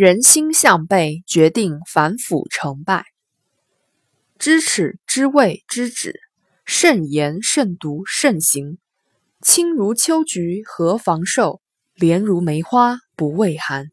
人心向背，决定反腐成败。知耻知畏知止，慎言慎独慎行。清如秋菊何妨瘦，莲如梅花不畏寒。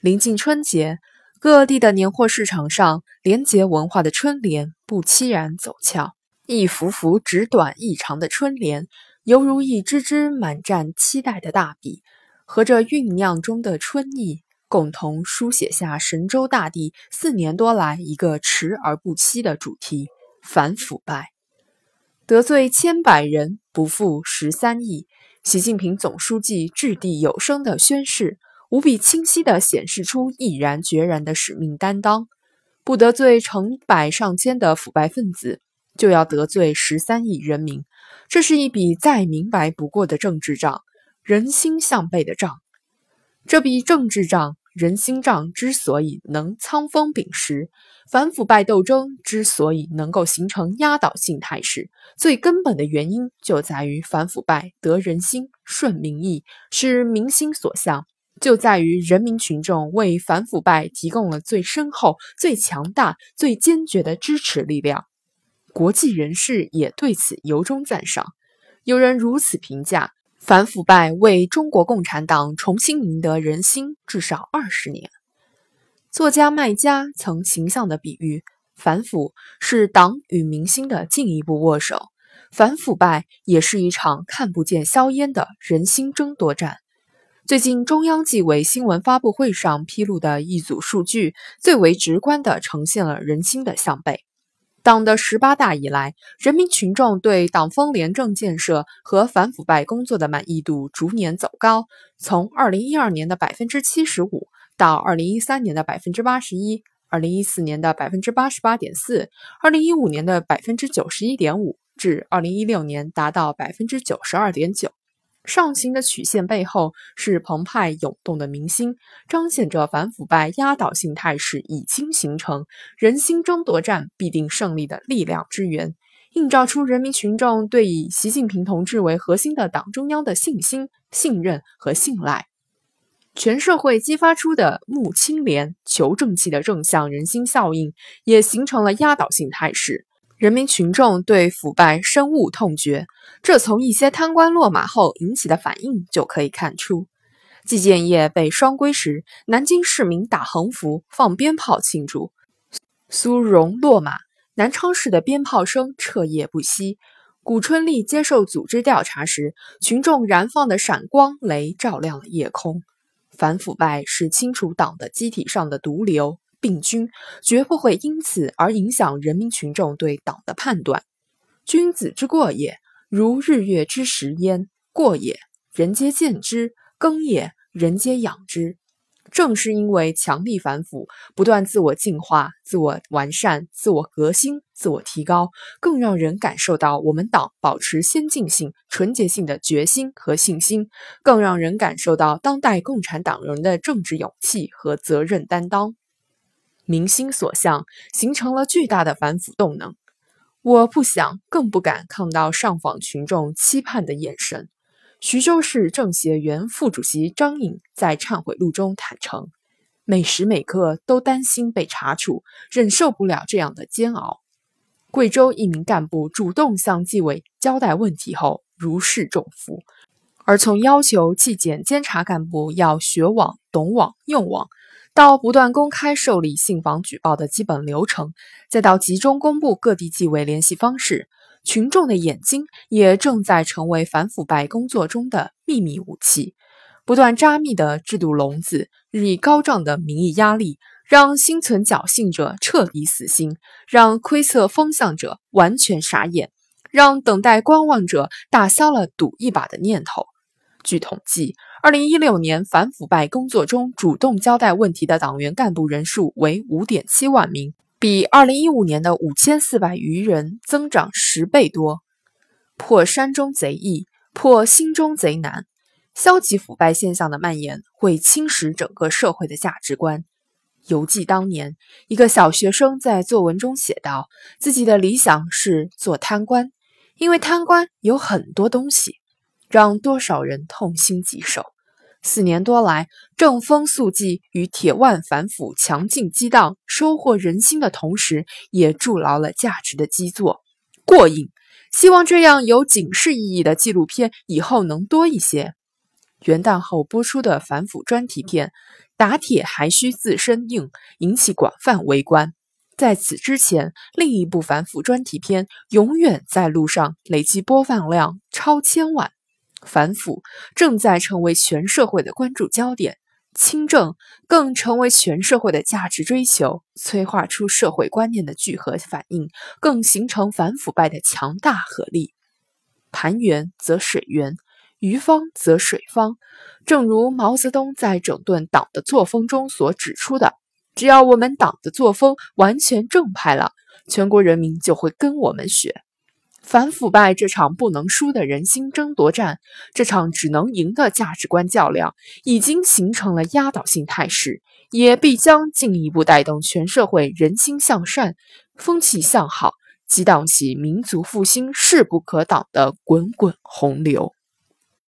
临近春节，各地的年货市场上，廉洁文化的春联不期然走俏。一幅幅纸短意长的春联，犹如一支支满占期待的大笔，合着酝酿中的春意。共同书写下神州大地四年多来一个迟而不息的主题：反腐败。得罪千百人，不负十三亿。习近平总书记掷地有声的宣誓，无比清晰地显示出毅然决然的使命担当。不得罪成百上千的腐败分子，就要得罪十三亿人民。这是一笔再明白不过的政治账，人心向背的账。这笔政治账。人心账之所以能苍风秉实，反腐败斗争之所以能够形成压倒性态势，最根本的原因就在于反腐败得人心、顺民意，是民心所向；就在于人民群众为反腐败提供了最深厚、最强大、最坚决的支持力量。国际人士也对此由衷赞赏，有人如此评价。反腐败为中国共产党重新赢得人心至少二十年。作家麦家曾形象地比喻，反腐是党与民心的进一步握手，反腐败也是一场看不见硝烟的人心争夺战。最近中央纪委新闻发布会上披露的一组数据，最为直观地呈现了人心的向背。党的十八大以来，人民群众对党风廉政建设和反腐败工作的满意度逐年走高，从二零一二年的百分之七十五，到二零一三年的百分之八十一，二零一四年的百分之八十八点四，二零一五年的百分之九十一点五，至二零一六年达到百分之九十二点九。上行的曲线背后是澎湃涌动的民心，彰显着反腐败压倒性态势已经形成，人心争夺战必定胜利的力量之源，映照出人民群众对以习近平同志为核心的党中央的信心、信任和信赖。全社会激发出的慕清廉、求正气的正向人心效应，也形成了压倒性态势。人民群众对腐败深恶痛绝，这从一些贪官落马后引起的反应就可以看出。季建业被双规时，南京市民打横幅、放鞭炮庆祝；苏荣落马，南昌市的鞭炮声彻夜不息。古春丽接受组织调查时，群众燃放的闪光雷照亮了夜空。反腐败是清除党的机体上的毒瘤。病菌绝不会因此而影响人民群众对党的判断。君子之过也，如日月之食焉。过也，人皆见之；耕也，人皆养之。正是因为强力反腐，不断自我进化、自我完善、自我革新、自我提高，更让人感受到我们党保持先进性、纯洁性的决心和信心，更让人感受到当代共产党人的政治勇气和责任担当。民心所向，形成了巨大的反腐动能。我不想，更不敢看到上访群众期盼的眼神。徐州市政协原副主席张颖在忏悔录中坦诚，每时每刻都担心被查处，忍受不了这样的煎熬。贵州一名干部主动向纪委交代问题后，如释重负。而从要求纪检监察干部要学网、懂网、用网。到不断公开受理信访举报的基本流程，再到集中公布各地纪委联系方式，群众的眼睛也正在成为反腐败工作中的秘密武器。不断扎密的制度笼子，日益高涨的民意压力，让心存侥幸者彻底死心，让窥测风向者完全傻眼，让等待观望者打消了赌一把的念头。据统计。二零一六年反腐败工作中主动交代问题的党员干部人数为五点七万名，比二零一五年的五千四百余人增长十倍多。破山中贼易，破心中贼难。消极腐败现象的蔓延会侵蚀整个社会的价值观。犹记当年，一个小学生在作文中写道：“自己的理想是做贪官，因为贪官有很多东西。”让多少人痛心疾首？四年多来，正风肃纪与铁腕反腐强劲激荡，收获人心的同时，也筑牢了价值的基座。过瘾！希望这样有警示意义的纪录片以后能多一些。元旦后播出的反腐专题片《打铁还需自身硬》引起广泛围观。在此之前，另一部反腐专题片《永远在路上》累计播放量超千万。反腐正在成为全社会的关注焦点，清正更成为全社会的价值追求，催化出社会观念的聚合反应，更形成反腐败的强大合力。盘源则水源，鱼方则水方。正如毛泽东在整顿党的作风中所指出的：“只要我们党的作风完全正派了，全国人民就会跟我们学。”反腐败这场不能输的人心争夺战，这场只能赢的价值观较量，已经形成了压倒性态势，也必将进一步带动全社会人心向善、风气向好，激荡起民族复兴势不可挡的滚滚洪流。